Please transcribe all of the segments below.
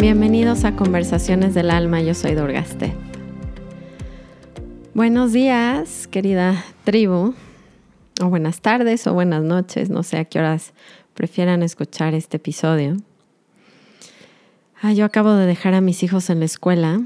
Bienvenidos a Conversaciones del Alma, yo soy Durgaste. Buenos días, querida tribu, o buenas tardes o buenas noches, no sé a qué horas prefieran escuchar este episodio. Ah, yo acabo de dejar a mis hijos en la escuela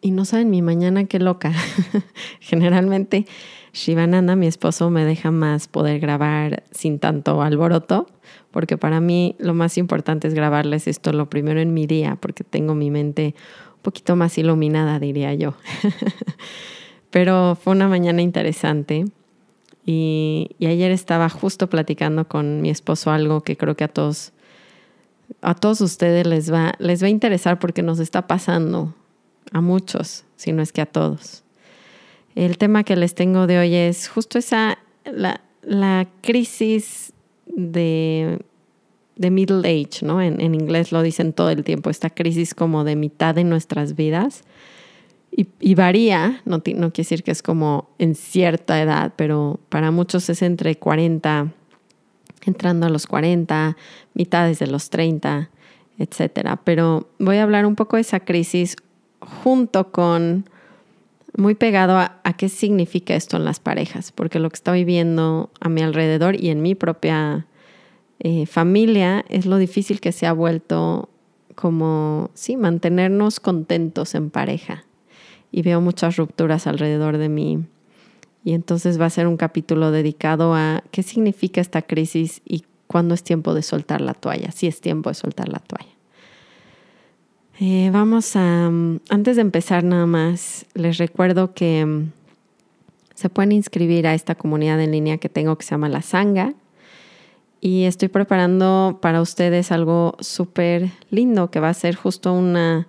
y no saben mi mañana qué loca. Generalmente Shivananda, mi esposo, me deja más poder grabar sin tanto alboroto, porque para mí lo más importante es grabarles esto lo primero en mi día, porque tengo mi mente un poquito más iluminada, diría yo. Pero fue una mañana interesante y, ayer estaba justo platicando con mi esposo algo que creo que a todos, a todos ustedes les va, les va a interesar porque nos está pasando a muchos, si no es que a todos. El tema que les tengo de hoy es justo esa, la, la crisis de, de, middle age, ¿no? En, en, inglés lo dicen todo el tiempo, esta crisis como de mitad de nuestras vidas. Y, y varía, no, no quiere decir que es como en cierta edad, pero para muchos es entre 40, entrando a los 40, mitades de los 30, etcétera. Pero voy a hablar un poco de esa crisis junto con, muy pegado a, qué significa esto en las parejas, porque lo que estoy viendo a mi alrededor y en mi propia eh, familia es lo difícil que se ha vuelto como, sí, mantenernos contentos en pareja. Y veo muchas rupturas alrededor de mí. Y entonces va a ser un capítulo dedicado a qué significa esta crisis y cuándo es tiempo de soltar la toalla, si es tiempo de soltar la toalla. Eh, vamos a, mm, antes de empezar nada más, les recuerdo que mm, se pueden inscribir a esta comunidad en línea que tengo que se llama La Sanga. Y estoy preparando para ustedes algo súper lindo que va a ser justo una,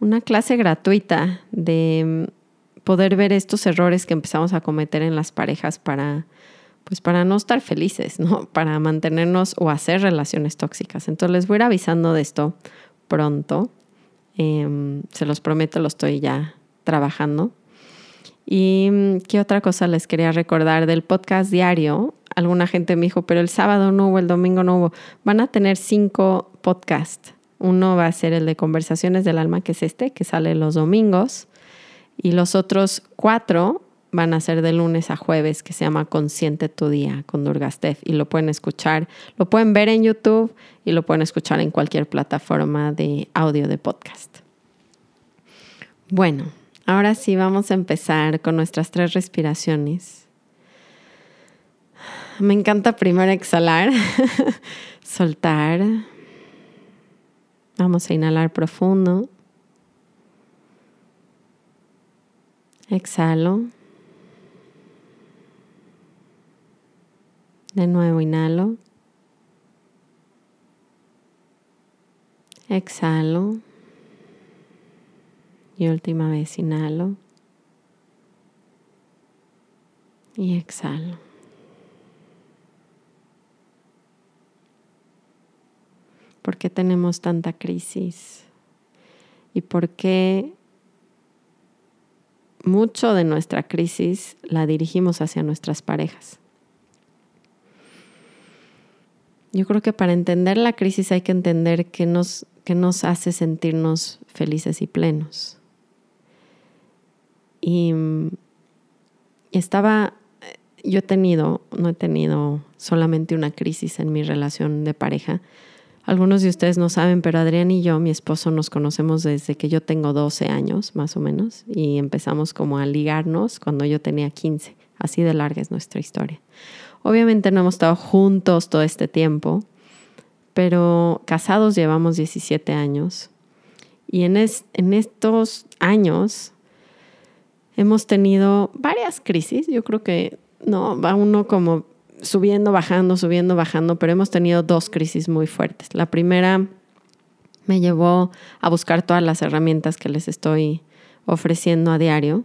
una clase gratuita de mm, poder ver estos errores que empezamos a cometer en las parejas para, pues para no estar felices, ¿no? Para mantenernos o hacer relaciones tóxicas. Entonces les voy a ir avisando de esto pronto. Em, se los prometo, lo estoy ya trabajando. ¿Y mm, qué otra cosa les quería recordar del podcast diario? Alguna gente me dijo, pero el sábado no hubo, el domingo no hubo. Van a tener cinco podcasts. Uno va a ser el de Conversaciones del Alma, que es este, que sale los domingos. Y los otros cuatro van a ser de lunes a jueves, que se llama Consciente tu Día con Durgastef. Y lo pueden escuchar, lo pueden ver en YouTube y lo pueden escuchar en cualquier plataforma de audio de podcast. Bueno, ahora sí vamos a empezar con nuestras tres respiraciones. Me encanta primero exhalar, soltar. Vamos a inhalar profundo. Exhalo. De nuevo inhalo. Exhalo. Y última vez inhalo. Y exhalo. ¿Por qué tenemos tanta crisis? ¿Y por qué mucho de nuestra crisis la dirigimos hacia nuestras parejas? Yo creo que para entender la crisis hay que entender qué nos, nos hace sentirnos felices y plenos. Y, estaba, yo he tenido, no he tenido solamente una crisis en mi relación de pareja. Algunos de ustedes no saben, pero Adrián y yo, mi esposo, nos conocemos desde que yo tengo 12 años, más o menos, y empezamos como a ligarnos cuando yo tenía 15. Así de larga es nuestra historia. Obviamente no hemos estado juntos todo este tiempo, pero casados llevamos 17 años. Y en, en estos años hemos tenido varias crisis. Yo creo que no, va uno como subiendo, bajando, subiendo, bajando, pero hemos tenido dos crisis muy fuertes. La primera me llevó a buscar todas las herramientas que les estoy ofreciendo a diario,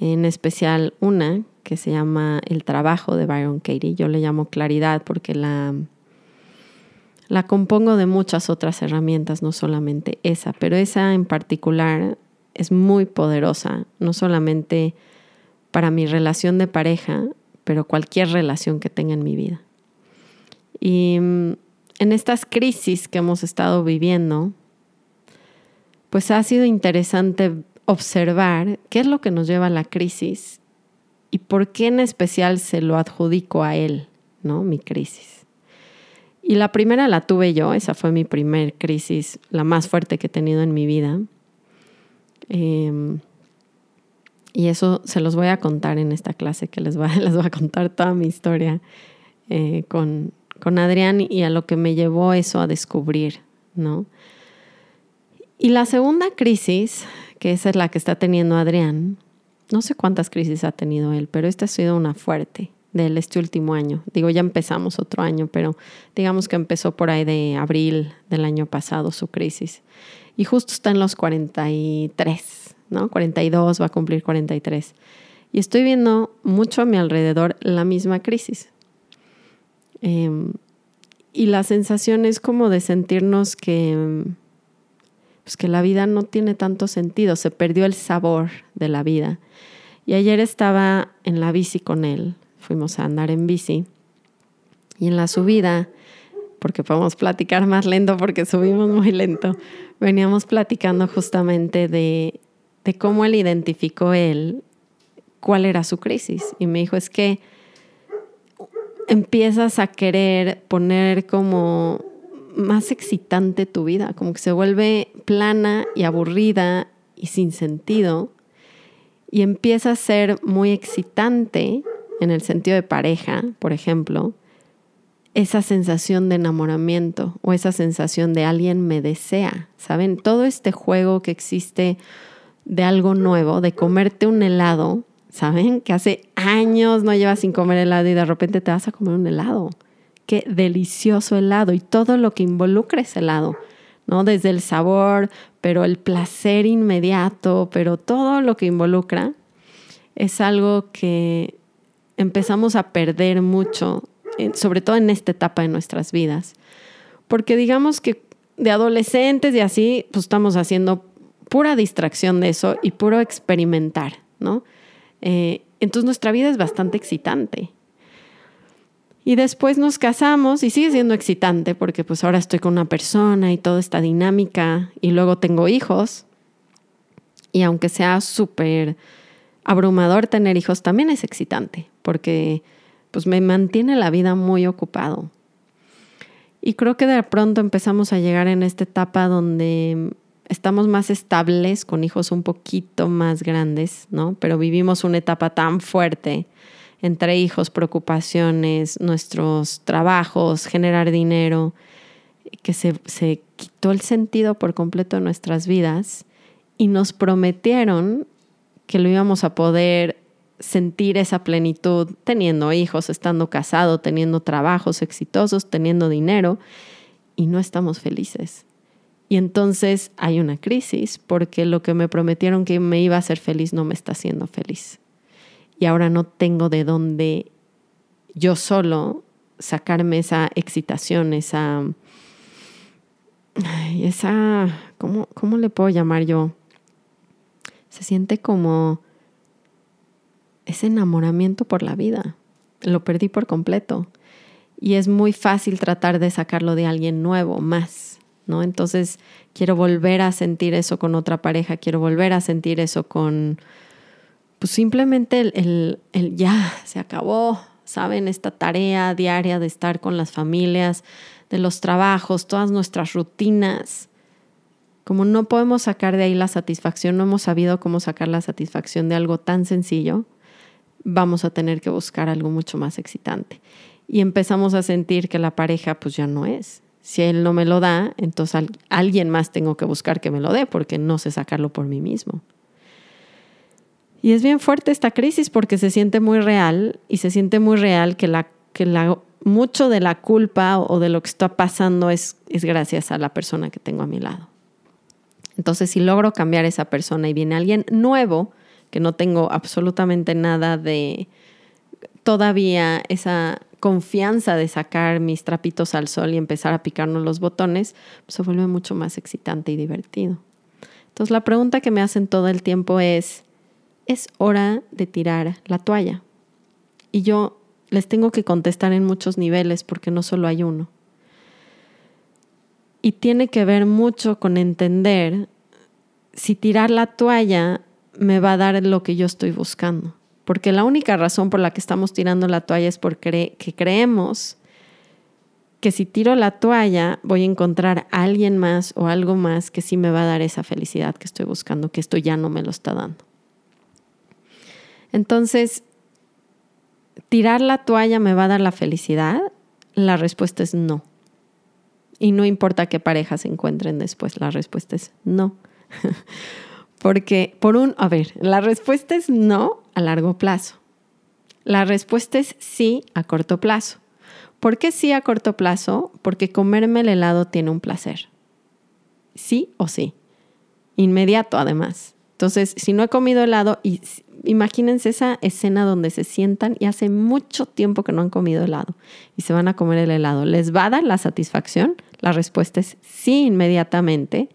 en especial una que se llama El trabajo de Byron Katie. Yo le llamo claridad porque la, la compongo de muchas otras herramientas, no solamente esa, pero esa en particular es muy poderosa, no solamente para mi relación de pareja, pero cualquier relación que tenga en mi vida. Y mm, en estas crisis que hemos estado viviendo, pues ha sido interesante observar qué es lo que nos lleva a la crisis y por qué en especial se lo adjudico a él, ¿no? Mi crisis. Y la primera la tuve yo, esa fue mi primer crisis, la más fuerte que he tenido en mi vida. Em, y eso se los voy a contar en esta clase, que les voy, les voy a contar toda mi historia eh, con, con Adrián y a lo que me llevó eso a descubrir, ¿no? Y la segunda crisis, que esa es la que está teniendo Adrián, no sé cuántas crisis ha tenido él, pero esta ha sido una fuerte de él este último año. Digo, ya empezamos otro año, pero digamos que empezó por ahí de abril del año pasado su crisis. Y justo está en los 43, ¿no? 42, va a cumplir 43. Y estoy viendo mucho a mi alrededor la misma crisis. Em, y la sensación es como de sentirnos que, pues que la vida no tiene tanto sentido, se perdió el sabor de la vida. Y ayer estaba en la bici con él, fuimos a andar en bici y en la subida, porque podemos platicar más lento porque subimos muy lento, veníamos platicando justamente de, de cómo él identificó él cuál era su crisis. Y me dijo, es que empiezas a querer poner como más excitante tu vida, como que se vuelve plana y aburrida y sin sentido y empieza a ser muy excitante en el sentido de pareja, por ejemplo, esa sensación de enamoramiento o esa sensación de alguien me desea, ¿saben? Todo este juego que existe de algo nuevo, de comerte un helado, ¿saben? Que hace años no llevas sin comer helado y de repente te vas a comer un helado. Qué delicioso helado y todo lo que involucra ese helado, ¿no? Desde el sabor, pero el placer inmediato, pero todo lo que involucra, es algo que empezamos a perder mucho, sobre todo en esta etapa de nuestras vidas. Porque digamos que de adolescentes y así, pues estamos haciendo pura distracción de eso y puro experimentar, ¿no? Eh, entonces nuestra vida es bastante excitante. Y después nos casamos y sigue siendo excitante porque pues ahora estoy con una persona y toda esta dinámica y luego tengo hijos. Y aunque sea súper abrumador tener hijos, también es excitante porque pues me mantiene la vida muy ocupado. Y creo que de pronto empezamos a llegar en esta etapa donde estamos más estables con hijos un poquito más grandes, ¿no? Pero vivimos una etapa tan fuerte entre hijos, preocupaciones, nuestros trabajos, generar dinero, que se, se quitó el sentido por completo de nuestras vidas y nos prometieron que lo íbamos a poder sentir esa plenitud teniendo hijos, estando casado, teniendo trabajos exitosos, teniendo dinero y no estamos felices. Y entonces hay una crisis porque lo que me prometieron que me iba a hacer feliz no me está haciendo feliz y ahora no tengo de dónde yo solo sacarme esa excitación, esa... esa ¿cómo, ¿Cómo le puedo llamar yo? Se siente como ese enamoramiento por la vida. Lo perdí por completo. Y es muy fácil tratar de sacarlo de alguien nuevo, más, ¿no? Entonces quiero volver a sentir eso con otra pareja, quiero volver a sentir eso con, pues simplemente el, ya se acabó, ¿saben? Esta tarea diaria de estar con las familias, de los trabajos, todas nuestras rutinas. Como no podemos sacar de ahí la satisfacción, no hemos sabido cómo sacar la satisfacción de algo tan sencillo, vamos a tener que buscar algo mucho más excitante. Y empezamos a sentir que la pareja pues ya no es. Si él no me lo da, entonces alguien más tengo que buscar que me lo dé porque no sé sacarlo por mí mismo. Y es bien fuerte esta crisis porque se siente muy real y se siente muy real que, la, que la, mucho de la culpa o de lo que está pasando es, gracias a la persona que tengo a mi lado. Entonces, si logro cambiar esa persona y viene alguien nuevo, que no tengo absolutamente nada de todavía esa confianza de sacar mis trapitos al sol y empezar a picarnos los botones, se vuelve mucho más excitante y divertido. Entonces la pregunta que me hacen todo el tiempo es, es hora de tirar la toalla. Y yo les tengo que contestar en muchos niveles porque no solo hay uno. Y tiene que ver mucho con entender si tirar la toalla me va a dar lo que yo estoy buscando. Porque la única razón por la que estamos tirando la toalla es porque creemos que si tiro la toalla voy a encontrar a alguien más o algo más que sí me va a dar esa felicidad que estoy buscando, que esto ya no me lo está dando. Entonces, ¿tirar la toalla me va a dar la felicidad? La respuesta es no. Y no importa qué pareja se encuentren después, la respuesta es no. Porque, por un, a ver, la respuesta es no a largo plazo. La respuesta es sí a corto plazo. ¿Por qué sí a corto plazo? Porque comerme el helado tiene un placer. Sí o sí. Inmediato, además. Entonces, si no he comido helado, y imagínense esa escena donde se sientan y hace mucho tiempo que no han comido helado y se van a comer el helado. ¿Les va a dar la satisfacción? La respuesta es sí inmediatamente.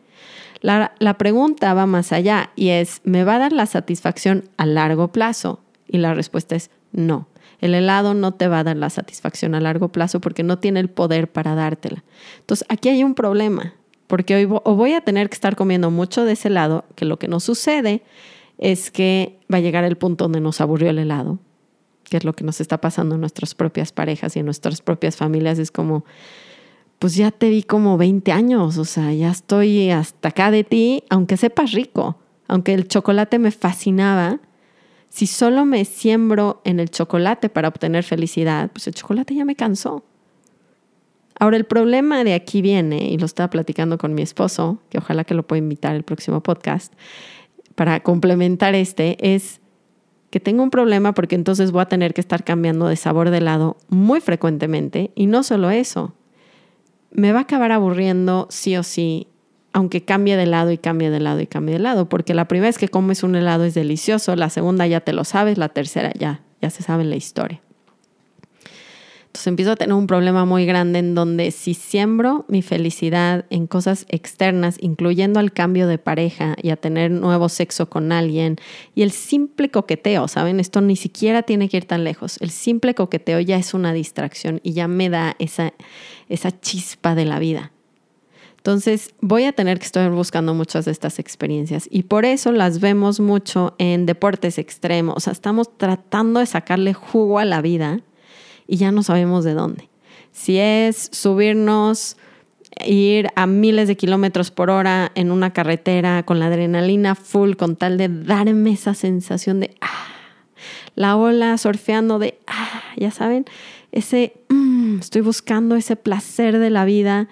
La, la, pregunta va más allá y es, ¿me va a dar la satisfacción a largo plazo? Y la respuesta es no. El helado no te va a dar la satisfacción a largo plazo porque no tiene el poder para dártela. Entonces, aquí hay un problema, porque hoy voy a tener que estar comiendo mucho de ese helado, que lo que nos sucede es que va a llegar el punto donde nos aburrió el helado, que es lo que nos está pasando en nuestras propias parejas y en nuestras propias familias. Es como, pues ya te vi como 20 años, o sea, ya estoy hasta acá de ti, aunque sepas rico, aunque el chocolate me fascinaba. Si solo me siembro en el chocolate para obtener felicidad, pues el chocolate ya me cansó. Ahora el problema de aquí viene, y lo estaba platicando con mi esposo, que ojalá que lo pueda invitar el próximo podcast, para complementar este es que tengo un problema porque entonces voy a tener que estar cambiando de sabor de helado muy frecuentemente y no solo eso, me va a acabar aburriendo sí o sí, aunque cambie de lado y cambie de lado y cambie de lado, porque la primera vez que comes un helado es delicioso, la segunda ya te lo sabes, la tercera ya, ya se sabe la historia. Entonces empiezo a tener un problema muy grande en donde si siembro mi felicidad en cosas externas, incluyendo al cambio de pareja y a tener nuevo sexo con alguien y el simple coqueteo, ¿saben? Esto ni siquiera tiene que ir tan lejos. El simple coqueteo ya es una distracción y ya me da esa, esa chispa de la vida. Entonces voy a tener que estar buscando muchas de estas experiencias y por eso las vemos mucho en deportes extremos. O sea, estamos tratando de sacarle jugo a la vida y ya no sabemos de dónde. Si es subirnos, ir a miles de kilómetros por hora en una carretera con la adrenalina full, con tal de darme esa sensación de ah, la ola surfeando de ah, ya saben, ese mm, estoy buscando ese placer de la vida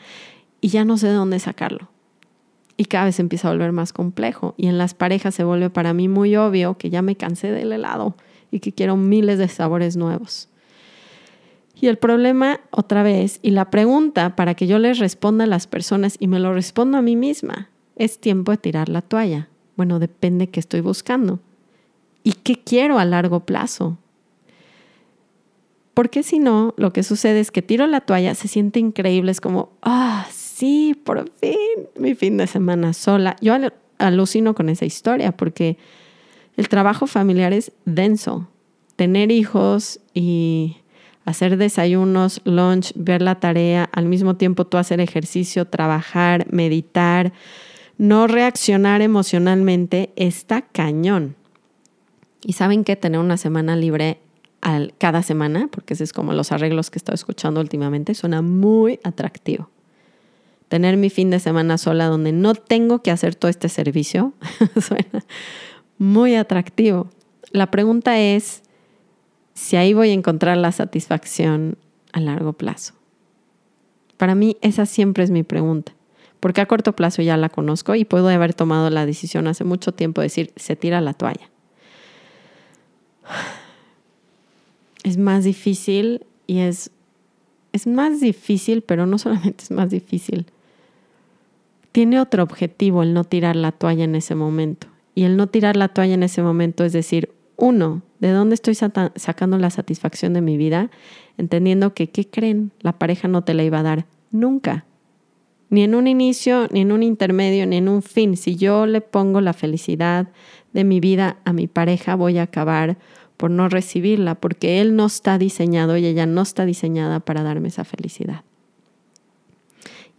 y ya no sé de dónde sacarlo. Y cada vez empieza a volver más complejo. Y en las parejas se vuelve para mí muy obvio que ya me cansé del helado y que quiero miles de sabores nuevos. Y el problema, otra vez, y la pregunta para que yo les responda a las personas y me lo respondo a mí misma, es tiempo de tirar la toalla. Bueno, depende qué estoy buscando y qué quiero a largo plazo. Porque si no, lo que sucede es que tiro la toalla, se siente increíble, es como, ah, sí, por fin, mi fin de semana sola. Yo alucino con esa historia porque el trabajo familiar es denso. Tener hijos y hacer desayunos, lunch, ver la tarea, al mismo tiempo tú hacer ejercicio, trabajar, meditar, no reaccionar emocionalmente, está cañón. Y saben que tener una semana libre al, cada semana, porque ese es como los arreglos que he estado escuchando últimamente, suena muy atractivo. Tener mi fin de semana sola donde no tengo que hacer todo este servicio suena muy atractivo. La pregunta es, si ahí voy a encontrar la satisfacción a largo plazo. Para mí esa siempre es mi pregunta, porque a corto plazo ya la conozco y puedo haber tomado la decisión hace mucho tiempo de decir, se tira la toalla. Es más difícil y es, es más difícil, pero no solamente es más difícil. Tiene otro objetivo el no tirar la toalla en ese momento. Y el no tirar la toalla en ese momento es decir, uno, ¿de dónde estoy sacando la satisfacción de mi vida? Entendiendo que, ¿qué creen? La pareja no te la iba a dar nunca. ni en un inicio, ni en un intermedio, ni en un fin. Si yo le pongo la felicidad de mi vida a mi pareja, voy a acabar por no recibirla, porque él no está diseñado y ella no está diseñada para darme esa felicidad.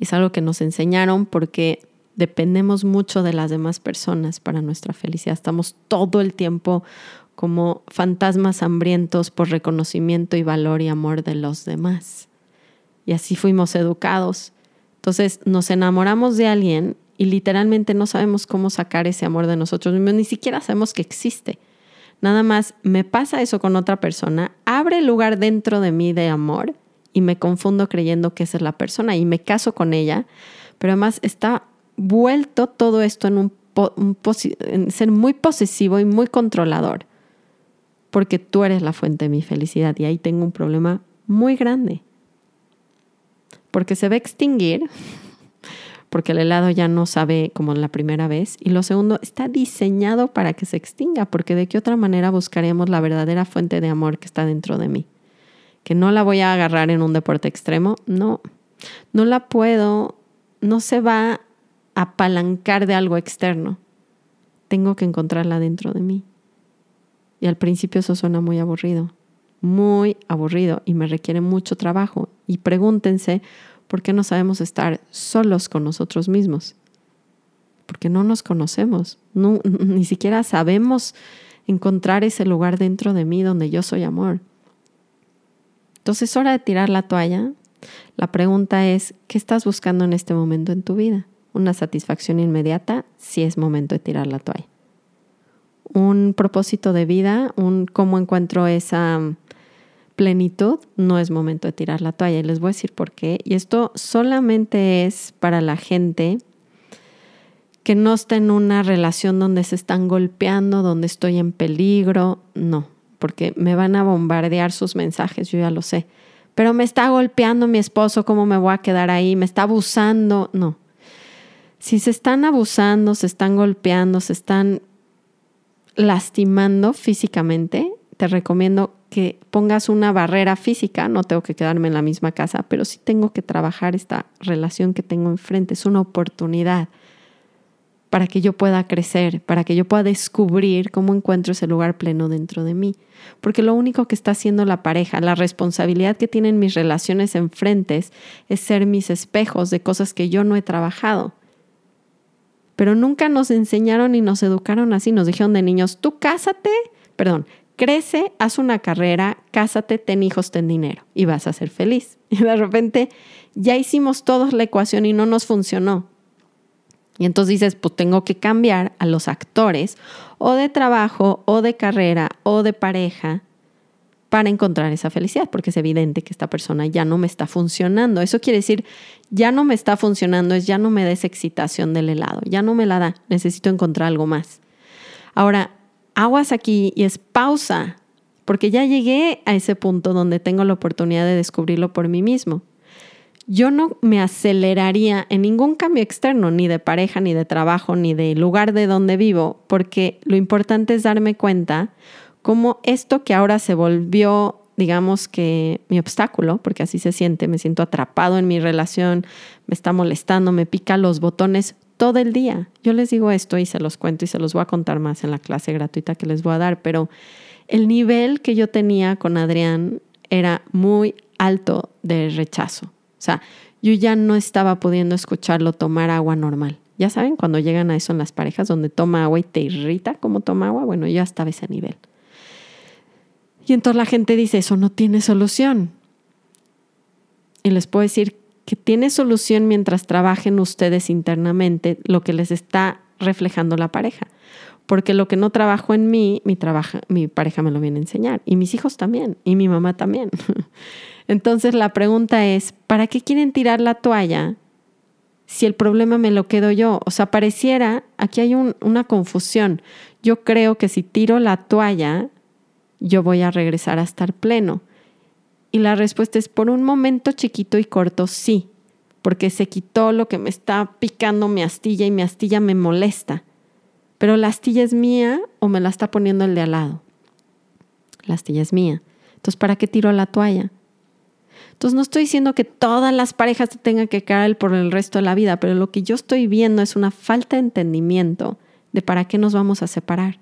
Es algo que nos enseñaron porque dependemos mucho de las demás personas para nuestra felicidad. Estamos todo el tiempo como fantasmas hambrientos por reconocimiento y valor y amor de los demás. Y así fuimos educados. Entonces nos enamoramos de alguien y literalmente no sabemos cómo sacar ese amor de nosotros mismos, ni siquiera sabemos que existe. Nada más me pasa eso con otra persona, abre lugar dentro de mí de amor y me confundo creyendo que esa es la persona y me caso con ella, pero además está vuelto todo esto en, un, en ser muy posesivo y muy controlador, porque tú eres la fuente de mi felicidad y ahí tengo un problema muy grande, porque se va a extinguir porque el helado ya no sabe como la primera vez. Y lo segundo, está diseñado para que se extinga, porque de qué otra manera buscaremos la verdadera fuente de amor que está dentro de mí. Que no la voy a agarrar en un deporte extremo, no, no la puedo, no se va a apalancar de algo externo. Tengo que encontrarla dentro de mí. Y al principio eso suena muy aburrido, muy aburrido y me requiere mucho trabajo. Y pregúntense ¿Por qué no sabemos estar solos con nosotros mismos? Porque no nos conocemos, ni siquiera sabemos encontrar ese lugar dentro de mí donde yo soy amor. Entonces es hora de tirar la toalla. La pregunta es, ¿qué estás buscando en este momento en tu vida? ¿Una satisfacción inmediata? Si es momento de tirar la toalla. ¿Un propósito de vida? ¿Un cómo encuentro esa plenitud, no es momento de tirar la toalla. Y les voy a decir por qué. Y esto solamente es para la gente que no está en una relación donde se están golpeando, donde estoy en peligro. No, porque me van a bombardear sus mensajes, yo ya lo sé. Pero me está golpeando mi esposo, ¿cómo me voy a quedar ahí? Me está abusando. No. Si se están abusando, se están golpeando, se están lastimando físicamente, te recomiendo que pongas una barrera física, no tengo que quedarme en la misma casa, pero sí tengo que trabajar esta relación que tengo enfrente, es una oportunidad para que yo pueda crecer, para que yo pueda descubrir cómo encuentro ese lugar pleno dentro de mí. Porque lo único que está haciendo la pareja, la responsabilidad que tienen mis relaciones enfrentes es ser mis espejos de cosas que yo no he trabajado. Pero nunca nos enseñaron y nos educaron así, nos dijeron de niños, tú cásate, perdón, crece, haz una carrera, cásate, ten hijos, ten dinero y vas a ser feliz. Y de repente ya hicimos todos la ecuación y no nos funcionó. Y entonces dices, pues tengo que cambiar a los actores o de trabajo o de carrera o de pareja para encontrar esa felicidad, porque es evidente que esta persona ya no me está funcionando. Eso quiere decir, ya no me está funcionando, es ya no me da esa excitación del helado, ya no me la da, necesito encontrar algo más. Ahora, aguas aquí y es pausa, porque ya llegué a ese punto donde tengo la oportunidad de descubrirlo por mí mismo. Yo no me aceleraría en ningún cambio externo, ni de pareja, ni de trabajo, ni de lugar de donde vivo, porque lo importante es darme cuenta cómo esto que ahora se volvió, digamos que mi obstáculo, porque así se siente, me siento atrapado en mi relación, me está molestando, me pica los botones, todo el día. Yo les digo esto y se los cuento y se los voy a contar más en la clase gratuita que les voy a dar, pero el nivel que yo tenía con Adrián era muy alto de rechazo. O sea, yo ya no estaba pudiendo escucharlo tomar agua normal. Ya saben, cuando llegan a eso en las parejas donde toma agua y te irrita cómo toma agua, bueno, ya estaba ese nivel. Y entonces la gente dice, eso no tiene solución. Y les puedo decir que tiene solución mientras trabajen ustedes internamente lo que les está reflejando la pareja. Porque lo que no trabajo en mí, mi, mi pareja me lo viene a enseñar. Y mis hijos también. Y mi mamá también. Entonces la pregunta es, ¿para qué quieren tirar la toalla si el problema me lo quedo yo? O sea, pareciera, aquí hay una confusión. Yo creo que si tiro la toalla, yo voy a regresar a estar pleno. Y la respuesta es por un momento chiquito y corto, sí, porque se quitó lo que me está picando mi astilla y mi astilla me molesta. Pero la astilla es mía o me la está poniendo el de al lado. La astilla es mía. Entonces, ¿para qué tiro la toalla? Entonces no estoy diciendo que todas las parejas te tengan que caer por el resto de la vida, pero lo que yo estoy viendo es una falta de entendimiento de para qué nos vamos a separar.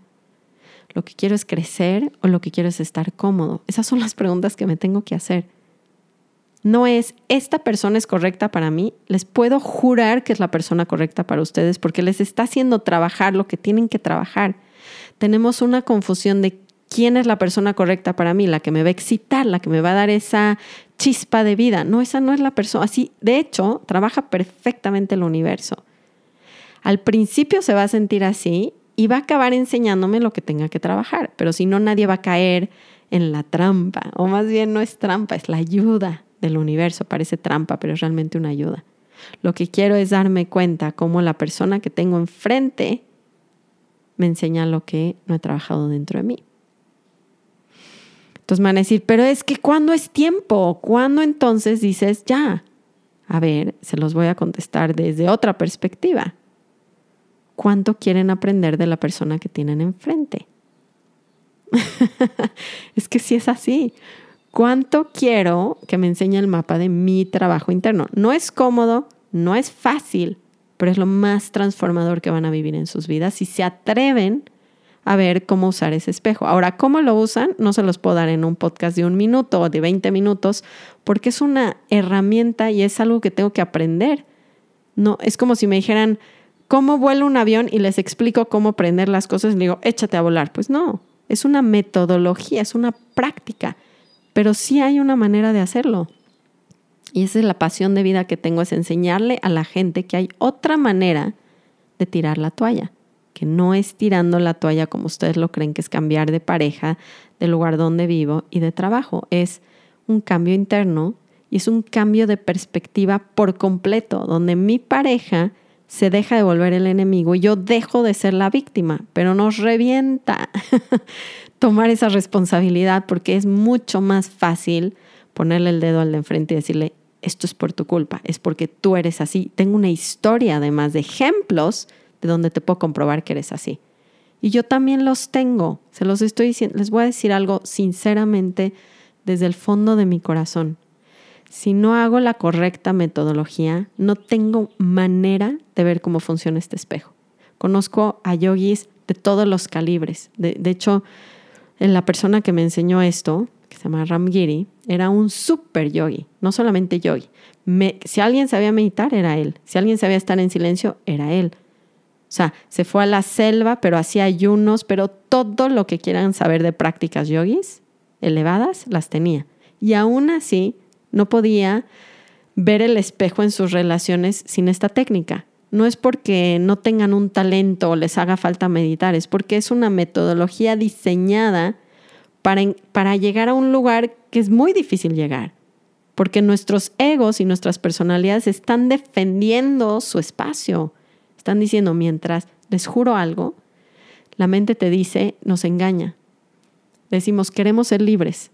¿Lo que quiero es crecer o lo que quiero es estar cómodo? Esas son las preguntas que me tengo que hacer. No es, esta persona es correcta para mí, les puedo jurar que es la persona correcta para ustedes porque les está haciendo trabajar lo que tienen que trabajar. Tenemos una confusión de quién es la persona correcta para mí, la que me va a excitar, la que me va a dar esa chispa de vida. No, esa no es la persona. Así, de hecho, trabaja perfectamente el universo. Al principio se va a sentir así y va a acabar enseñándome lo que tenga que trabajar, pero si no, nadie va a caer en la trampa, o más bien no es trampa, es la ayuda del universo. Parece trampa, pero es realmente una ayuda. Lo que quiero es darme cuenta cómo la persona que tengo enfrente me enseña lo que no he trabajado dentro de mí. Entonces me van a decir, pero es que ¿cuándo es tiempo? ¿Cuándo entonces dices ya? A ver, se los voy a contestar desde otra perspectiva. ¿Cuánto quieren aprender de la persona que tienen enfrente? es que si es así. ¿Cuánto quiero que me enseñe el mapa de mi trabajo interno? No es cómodo, no es fácil, pero es lo más transformador que van a vivir en sus vidas si se atreven a ver cómo usar ese espejo. Ahora, ¿cómo lo usan? No se los puedo dar en un podcast de un minuto o de 20 minutos, porque es una herramienta y es algo que tengo que aprender. No, es como si me dijeran, ¿cómo vuelo un avión? Y les explico cómo aprender las cosas y digo, échate a volar. Pues no, es una metodología, es una práctica, pero sí hay una manera de hacerlo. Y esa es la pasión de vida que tengo, es enseñarle a la gente que hay otra manera de tirar la toalla que no es tirando la toalla como ustedes lo creen, que es cambiar de pareja, del lugar donde vivo y de trabajo. Es un cambio interno y es un cambio de perspectiva por completo, donde mi pareja se deja de volver el enemigo y yo dejo de ser la víctima, pero nos revienta tomar esa responsabilidad porque es mucho más fácil ponerle el dedo al de enfrente y decirle, esto es por tu culpa, es porque tú eres así. Tengo una historia además de ejemplos de donde te puedo comprobar que eres así. Y yo también los tengo, se los estoy diciendo, les voy a decir algo sinceramente desde el fondo de mi corazón. Si no hago la correcta metodología, no tengo manera de ver cómo funciona este espejo. Conozco a yogis de todos los calibres. De, hecho, la persona que me enseñó esto, que se llama Ramgiri, era un super yogi, no solamente yogi. si alguien sabía meditar, era él. Si alguien sabía estar en silencio, era él. O sea, se fue a la selva, pero hacía ayunos, pero todo lo que quieran saber de prácticas yogis elevadas, las tenía. Y aún así, no podía ver el espejo en sus relaciones sin esta técnica. No es porque no tengan un talento o les haga falta meditar, es porque es una metodología diseñada para, para llegar a un lugar que es muy difícil llegar. Porque nuestros egos y nuestras personalidades están defendiendo su espacio están diciendo, mientras les juro algo, la mente te dice, nos engaña. Decimos, queremos ser libres.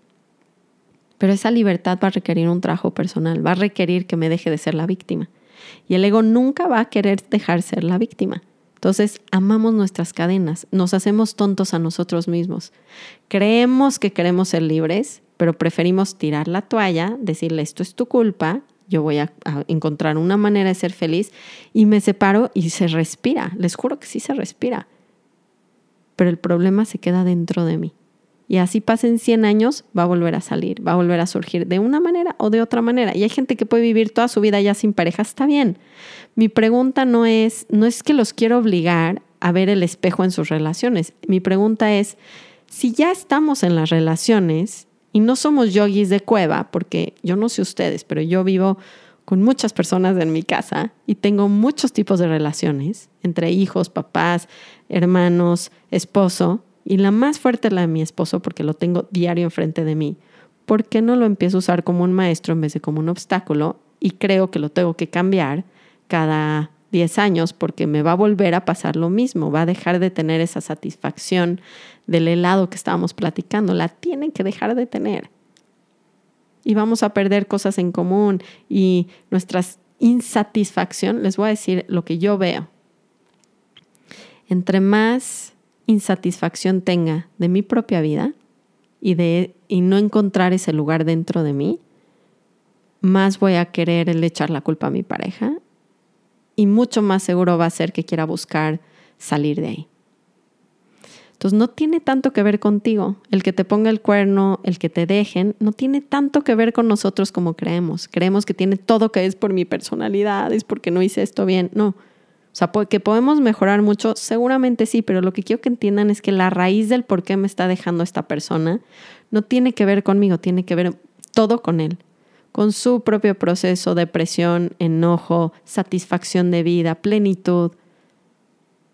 Pero esa libertad va a requerir un trabajo personal, va a requerir que me deje de ser la víctima. Y el ego nunca va a querer dejar ser la víctima. Entonces, amamos nuestras cadenas, nos hacemos tontos a nosotros mismos. Creemos que queremos ser libres, pero preferimos tirar la toalla, decirle esto es tu culpa yo voy a, encontrar una manera de ser feliz y me separo y se respira. Les juro que sí se respira. Pero el problema se queda dentro de mí. Y así pasen 100 años, va a volver a salir, va a volver a surgir de una manera o de otra manera. Y hay gente que puede vivir toda su vida ya sin pareja, está bien. Mi pregunta no es, no es que los quiero obligar a ver el espejo en sus relaciones. Mi pregunta es, si ya estamos en las relaciones y no somos yogis de cueva, porque yo no sé ustedes, pero yo vivo con muchas personas en mi casa y tengo muchos tipos de relaciones entre hijos, papás, hermanos, esposo. Y la más fuerte la de mi esposo porque lo tengo diario enfrente de mí. ¿Por qué no lo empiezo a usar como un maestro en vez de como un obstáculo? Y creo que lo tengo que cambiar cada 10 años porque me va a volver a pasar lo mismo, va a dejar de tener esa satisfacción del helado que estábamos platicando, la tienen que dejar de tener. Y vamos a perder cosas en común y nuestra insatisfacción, les voy a decir lo que yo veo. Entre más insatisfacción tenga de mi propia vida y de y no encontrar ese lugar dentro de mí, más voy a querer el echar la culpa a mi pareja y mucho más seguro va a ser que quiera buscar salir de ahí. Entonces no tiene tanto que ver contigo. El que te ponga el cuerno, el que te dejen, no tiene tanto que ver con nosotros como creemos. Creemos que tiene todo que es por mi personalidad, es porque no hice esto bien. No. O sea, que podemos mejorar mucho, seguramente sí, pero lo que quiero que entiendan es que la raíz del por qué me está dejando esta persona no tiene que ver conmigo, tiene que ver todo con él, con su propio proceso, depresión, enojo, satisfacción de vida, plenitud,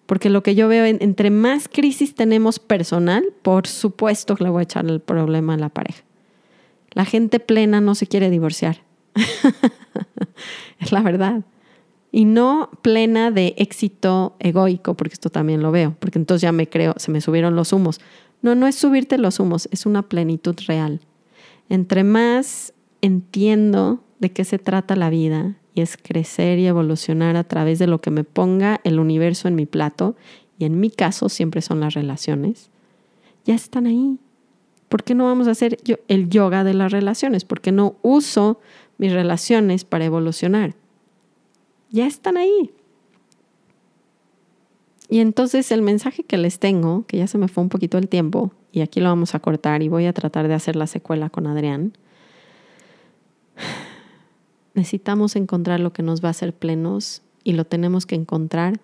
porque lo que yo veo, entre más crisis tenemos personal, por supuesto que le voy a echar el problema a la pareja. La gente plena no se quiere divorciar. es la verdad. Y no plena de éxito egoico, porque esto también lo veo, porque entonces ya me creo, se me subieron los humos. No, no es subirte los humos, es una plenitud real. Entre más entiendo de qué se trata la vida y es crecer y evolucionar a través de lo que me ponga el universo en mi plato, y en mi caso siempre son las relaciones, ya están ahí. ¿Por qué no vamos a hacer el yoga de las relaciones? ¿Por qué no uso mis relaciones para evolucionar? Ya están ahí. Y entonces el mensaje que les tengo, que ya se me fue un poquito el tiempo, y aquí lo vamos a cortar y voy a tratar de hacer la secuela con Adrián, necesitamos encontrar lo que nos va a hacer plenos y lo tenemos que encontrar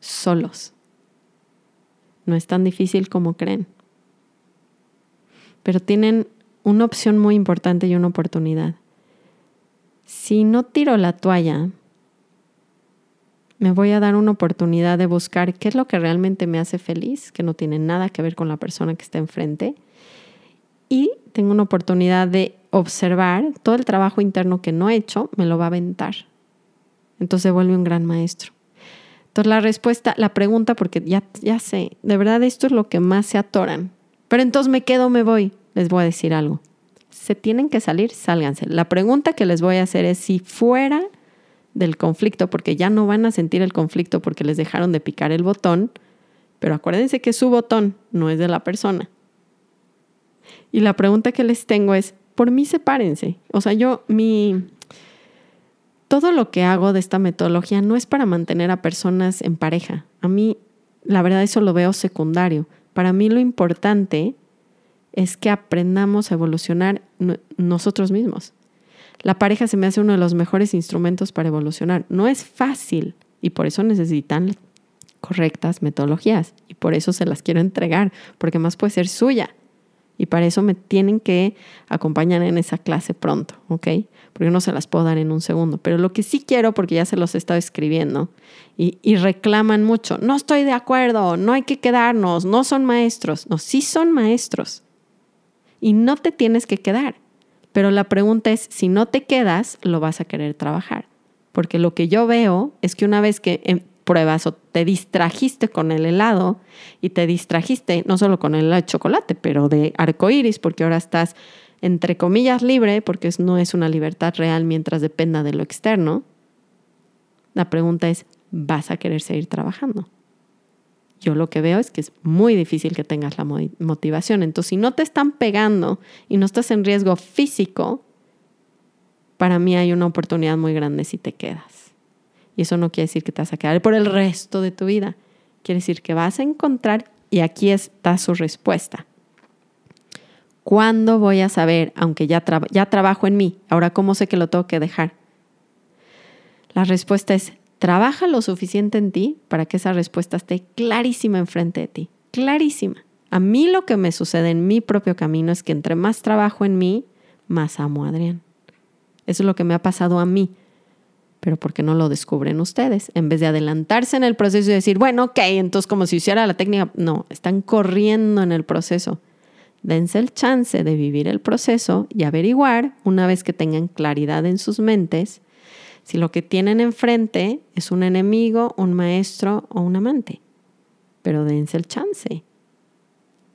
solos. No es tan difícil como creen. Pero tienen una opción muy importante y una oportunidad. Si no tiro la toalla, me voy a dar una oportunidad de buscar qué es lo que realmente me hace feliz, que no tiene nada que ver con la persona que está enfrente. Y tengo una oportunidad de observar todo el trabajo interno que no he hecho, me lo va a aventar. Entonces vuelve un gran maestro. Entonces la respuesta, la pregunta, porque ya, ya sé, de verdad esto es lo que más se atoran. Pero entonces me quedo, me voy. Les voy a decir algo. Se tienen que salir, sálganse. La pregunta que les voy a hacer es si fuera del conflicto, porque ya no van a sentir el conflicto porque les dejaron de picar el botón, pero acuérdense que su botón no es de la persona. Y la pregunta que les tengo es, por mí sepárense. O sea, yo, mi... Todo lo que hago de esta metodología no es para mantener a personas en pareja. A mí, la verdad, eso lo veo secundario. Para mí lo importante es que aprendamos a evolucionar nosotros mismos. La pareja se me hace uno de los mejores instrumentos para evolucionar. No es fácil y por eso necesitan correctas metodologías y por eso se las quiero entregar, porque más puede ser suya. Y para eso me tienen que acompañar en esa clase pronto, ¿ok? Porque no se las puedo dar en un segundo. Pero lo que sí quiero, porque ya se los he estado escribiendo, y, reclaman mucho, no estoy de acuerdo, no hay que quedarnos, no son maestros. No, sí son maestros. Y no te tienes que quedar. Pero la pregunta es, si no te quedas, lo vas a querer trabajar. Porque lo que yo veo es que una vez que em, pruebas o te distrajiste con el helado y te distrajiste no solo con el helado de chocolate, pero de arcoíris, porque ahora estás entre comillas libre, porque no es una libertad real mientras dependa de lo externo. La pregunta es, ¿vas a querer seguir trabajando? Yo lo que veo es que es muy difícil que tengas la motivación. Entonces, si no te están pegando y no estás en riesgo físico, para mí hay una oportunidad muy grande si te quedas. Y eso no quiere decir que te vas a quedar por el resto de tu vida. Quiere decir que vas a encontrar, y aquí está su respuesta. ¿Cuándo voy a saber, aunque ya, ya trabajo en mí, ahora cómo sé que lo tengo que dejar? La respuesta es, trabaja lo suficiente en ti para que esa respuesta esté clarísima enfrente de ti, clarísima. A mí lo que me sucede en mi propio camino es que entre más trabajo en mí, más amo a Adrián. Eso es lo que me ha pasado a mí pero ¿por qué no lo descubren ustedes? En vez de adelantarse en el proceso y decir, bueno, ok, entonces como si hiciera la técnica, no, están corriendo en el proceso. Dense el chance de vivir el proceso y averiguar, una vez que tengan claridad en sus mentes, si lo que tienen enfrente es un enemigo, un maestro o un amante. Pero dense el chance.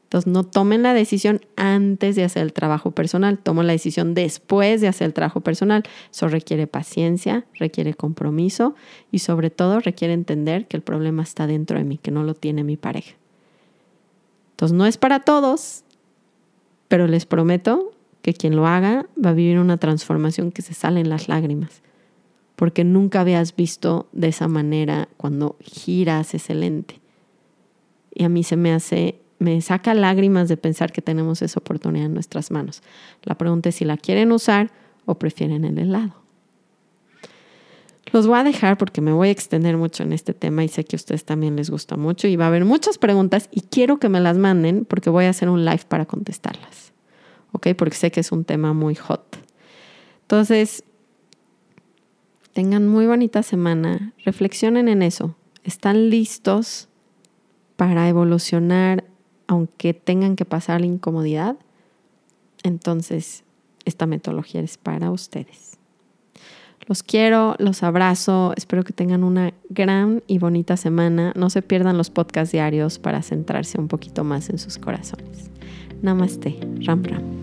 Entonces, no tomen la decisión antes de hacer el trabajo personal, tomen la decisión después de hacer el trabajo personal. Eso requiere paciencia, requiere compromiso y sobre todo requiere entender que el problema está dentro de mí, que no lo tiene mi pareja. Entonces, no es para todos, pero les prometo que quien lo haga va a vivir una transformación que se sale en las lágrimas, porque nunca habías visto de esa manera cuando giras ese lente. Y a mí se me hace, me saca lágrimas de pensar que tenemos esa oportunidad en nuestras manos. La pregunta es si la quieren usar o prefieren el helado. Los voy a dejar porque me voy a extender mucho en este tema y sé que a ustedes también les gusta mucho y va a haber muchas preguntas y quiero que me las manden porque voy a hacer un live para contestarlas. ¿Ok? Porque sé que es un tema muy hot. Entonces, tengan muy bonita semana, reflexionen en eso. ¿Están listos para evolucionar aunque tengan que pasar la incomodidad? Entonces, esta metodología es para ustedes. Los quiero, los abrazo, espero que tengan una gran y bonita semana. No se pierdan los podcasts diarios para centrarse un poquito más en sus corazones. Namaste, Ram Ram.